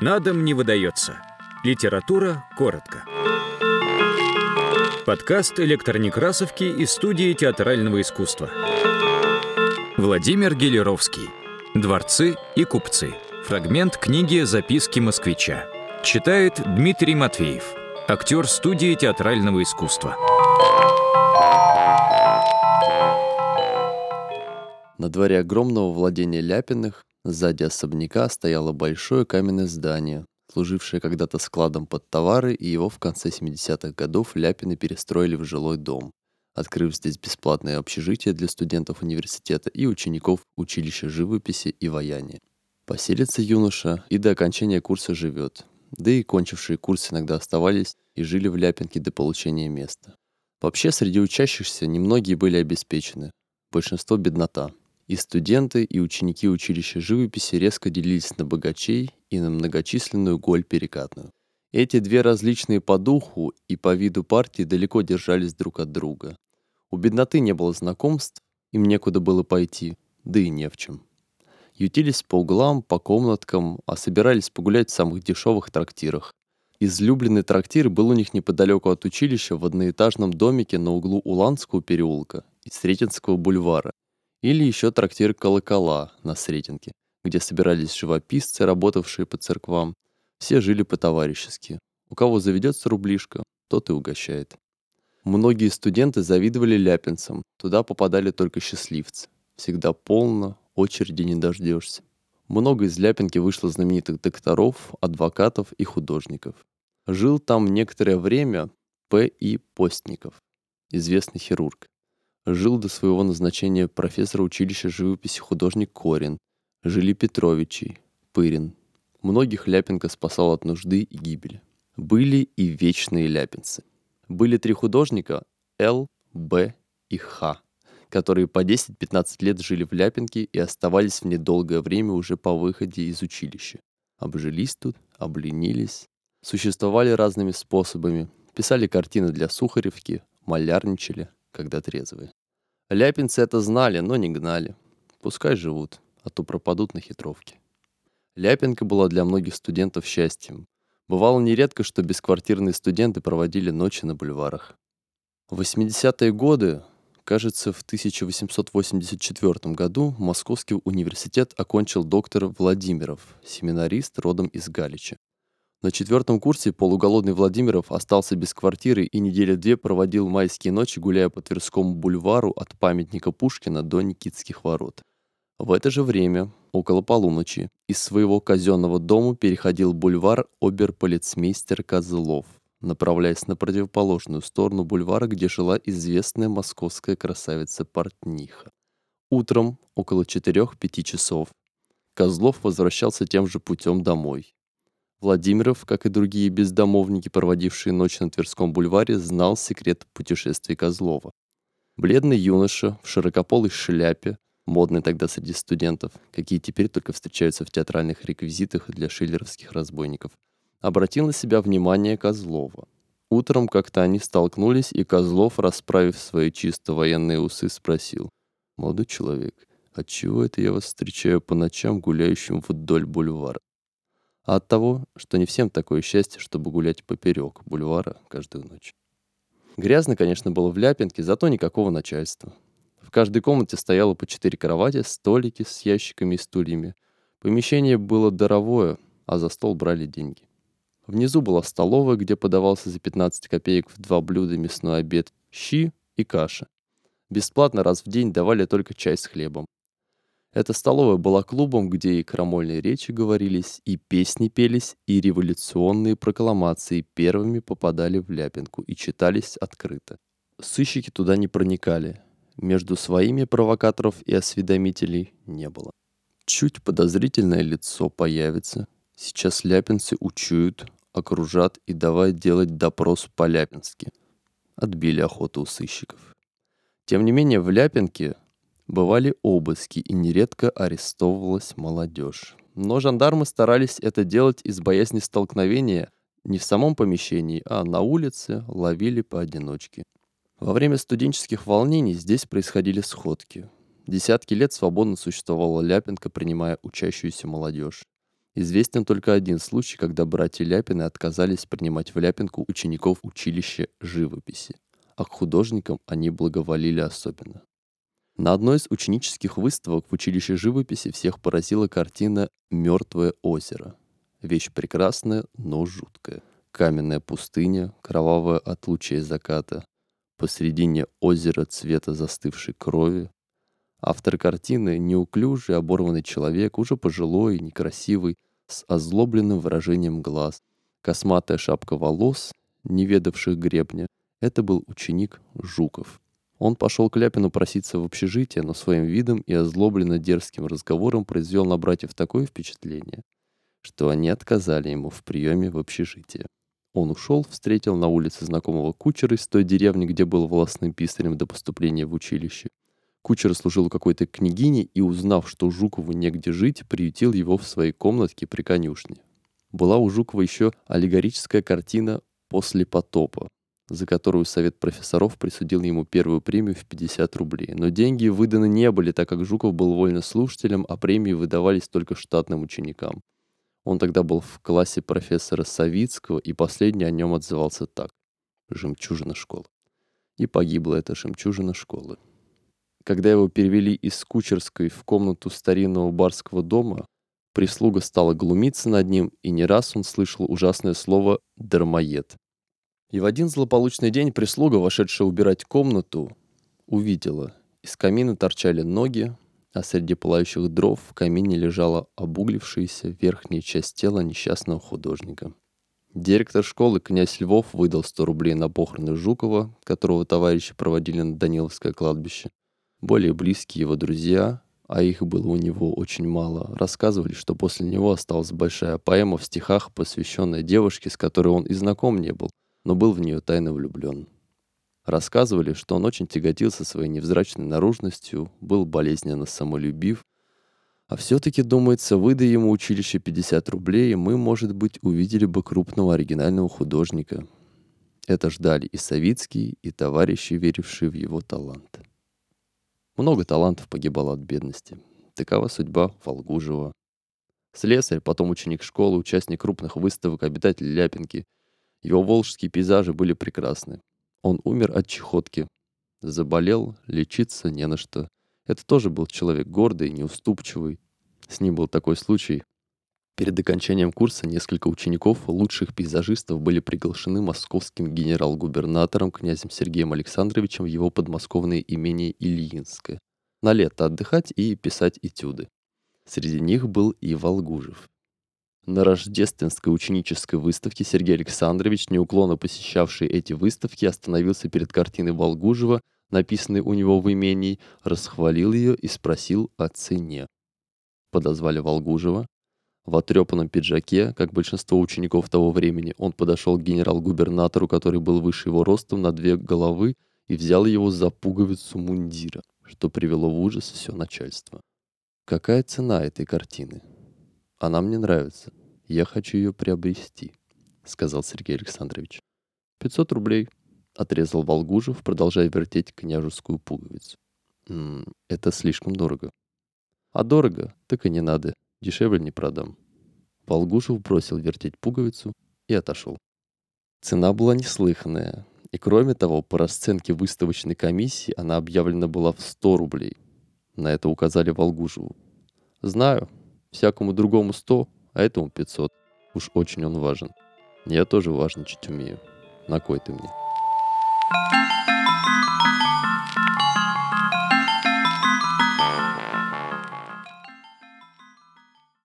На дом не выдается. Литература коротко. Подкаст электронекрасовки из студии театрального искусства. Владимир Гелеровский. Дворцы и купцы. Фрагмент книги «Записки москвича». Читает Дмитрий Матвеев, актер студии театрального искусства. На дворе огромного владения Ляпиных сзади особняка стояло большое каменное здание, служившее когда-то складом под товары, и его в конце 70-х годов Ляпины перестроили в жилой дом, открыв здесь бесплатное общежитие для студентов университета и учеников училища живописи и ваяния. Поселится юноша и до окончания курса живет, да и кончившие курс иногда оставались и жили в Ляпинке до получения места. Вообще, среди учащихся немногие были обеспечены, большинство беднота – и студенты, и ученики училища живописи резко делились на богачей и на многочисленную голь перекатную. Эти две различные по духу и по виду партии далеко держались друг от друга. У бедноты не было знакомств, им некуда было пойти, да и не в чем. Ютились по углам, по комнаткам, а собирались погулять в самых дешевых трактирах. Излюбленный трактир был у них неподалеку от училища в одноэтажном домике на углу Уланского переулка и Сретенского бульвара, или еще трактир «Колокола» на Сретенке, где собирались живописцы, работавшие по церквам. Все жили по-товарищески. У кого заведется рублишка, тот и угощает. Многие студенты завидовали ляпинцам, туда попадали только счастливцы. Всегда полно, очереди не дождешься. Много из Ляпинки вышло знаменитых докторов, адвокатов и художников. Жил там некоторое время П. И. Постников, известный хирург. Жил до своего назначения профессор училища живописи художник Корин. Жили Петровичи, Пырин. Многих Ляпенко спасал от нужды и гибели. Были и вечные ляпинцы. Были три художника Л, Б и Х, которые по 10-15 лет жили в Ляпинке и оставались в недолгое время уже по выходе из училища. Обжились тут, обленились, существовали разными способами, писали картины для Сухаревки, малярничали, когда трезвые. Ляпинцы это знали, но не гнали. Пускай живут, а то пропадут на хитровке. Ляпинка была для многих студентов счастьем. Бывало нередко, что бесквартирные студенты проводили ночи на бульварах. В 80-е годы, кажется, в 1884 году Московский университет окончил доктор Владимиров, семинарист родом из Галича. На четвертом курсе полуголодный Владимиров остался без квартиры и недели две проводил майские ночи, гуляя по Тверскому бульвару от памятника Пушкина до Никитских ворот. В это же время, около полуночи, из своего казенного дома переходил бульвар оберполицмейстер Козлов, направляясь на противоположную сторону бульвара, где жила известная московская красавица Портниха. Утром, около 4-5 часов, Козлов возвращался тем же путем домой. Владимиров, как и другие бездомовники, проводившие ночь на Тверском бульваре, знал секрет путешествий Козлова. Бледный юноша в широкополой шляпе, модный тогда среди студентов, какие теперь только встречаются в театральных реквизитах для шиллеровских разбойников, обратил на себя внимание Козлова. Утром как-то они столкнулись, и Козлов, расправив свои чисто военные усы, спросил. «Молодой человек, отчего это я вас встречаю по ночам гуляющим вдоль бульвара?» А от того, что не всем такое счастье, чтобы гулять поперек бульвара каждую ночь. Грязно, конечно, было в Ляпинке, зато никакого начальства. В каждой комнате стояло по четыре кровати, столики с ящиками и стульями. Помещение было даровое, а за стол брали деньги. Внизу была столовая, где подавался за 15 копеек в два блюда мясной обед, щи и каша. Бесплатно раз в день давали только чай с хлебом. Эта столовая была клубом, где и крамольные речи говорились, и песни пелись, и революционные прокламации первыми попадали в Ляпинку и читались открыто. Сыщики туда не проникали. Между своими провокаторов и осведомителей не было. Чуть подозрительное лицо появится. Сейчас ляпинцы учуют, окружат и давай делать допрос по-ляпински. Отбили охоту у сыщиков. Тем не менее, в Ляпинке Бывали обыски, и нередко арестовывалась молодежь. Но жандармы старались это делать из боязни столкновения не в самом помещении, а на улице ловили поодиночке. Во время студенческих волнений здесь происходили сходки. Десятки лет свободно существовала Ляпенко, принимая учащуюся молодежь. Известен только один случай, когда братья Ляпины отказались принимать в Ляпинку учеников училища живописи, а к художникам они благоволили особенно. На одной из ученических выставок в училище живописи всех поразила картина «Мертвое озеро». Вещь прекрасная, но жуткая. Каменная пустыня, кровавая от лучей заката, посредине озера цвета застывшей крови. Автор картины — неуклюжий, оборванный человек, уже пожилой, некрасивый, с озлобленным выражением глаз. Косматая шапка волос, не ведавших гребня. Это был ученик Жуков. Он пошел к Ляпину проситься в общежитие, но своим видом и озлобленно дерзким разговором произвел на братьев такое впечатление, что они отказали ему в приеме в общежитие. Он ушел, встретил на улице знакомого кучера из той деревни, где был волосным писарем до поступления в училище. Кучер служил какой-то княгини и, узнав, что Жукову негде жить, приютил его в своей комнатке при конюшне. Была у Жукова еще аллегорическая картина «После потопа», за которую Совет профессоров присудил ему первую премию в 50 рублей. Но деньги выданы не были, так как Жуков был вольнослушателем, а премии выдавались только штатным ученикам. Он тогда был в классе профессора Савицкого, и последний о нем отзывался так. «Жемчужина школы». И погибла эта жемчужина школы. Когда его перевели из Кучерской в комнату старинного барского дома, прислуга стала глумиться над ним, и не раз он слышал ужасное слово «дармоед». И в один злополучный день прислуга, вошедшая убирать комнату, увидела. Из камина торчали ноги, а среди пылающих дров в камине лежала обуглившаяся верхняя часть тела несчастного художника. Директор школы князь Львов выдал 100 рублей на похороны Жукова, которого товарищи проводили на Даниловское кладбище. Более близкие его друзья, а их было у него очень мало, рассказывали, что после него осталась большая поэма в стихах, посвященная девушке, с которой он и знаком не был – но был в нее тайно влюблен. Рассказывали, что он очень тяготился своей невзрачной наружностью, был болезненно самолюбив, а все-таки, думается, выдай ему училище 50 рублей, мы, может быть, увидели бы крупного оригинального художника. Это ждали и Савицкий, и товарищи, верившие в его талант. Много талантов погибало от бедности. Такова судьба Волгужева. Слесарь, потом ученик школы, участник крупных выставок, обитатель Ляпинки — его волжские пейзажи были прекрасны. Он умер от чехотки. Заболел, лечиться не на что. Это тоже был человек гордый, неуступчивый. С ним был такой случай. Перед окончанием курса несколько учеников, лучших пейзажистов, были приглашены московским генерал-губернатором князем Сергеем Александровичем в его подмосковное имение Ильинское на лето отдыхать и писать этюды. Среди них был и Волгужев. На рождественской ученической выставке Сергей Александрович, неуклонно посещавший эти выставки, остановился перед картиной Волгужева, написанной у него в имении, расхвалил ее и спросил о цене. Подозвали Волгужева. В отрепанном пиджаке, как большинство учеников того времени, он подошел к генерал-губернатору, который был выше его ростом на две головы, и взял его за пуговицу мундира, что привело в ужас все начальство. Какая цена этой картины? Она мне нравится. Я хочу ее приобрести, сказал Сергей Александрович. Пятьсот рублей, отрезал Волгужев, продолжая вертеть княжескую пуговицу. М -м, это слишком дорого. А дорого, так и не надо. Дешевле не продам. Волгушев бросил вертеть пуговицу и отошел. Цена была неслыханная. И кроме того, по расценке выставочной комиссии она объявлена была в 100 рублей. На это указали Волгушеву. «Знаю, Всякому другому 100, а этому 500. Уж очень он важен. Я тоже важничать умею. На кой ты мне?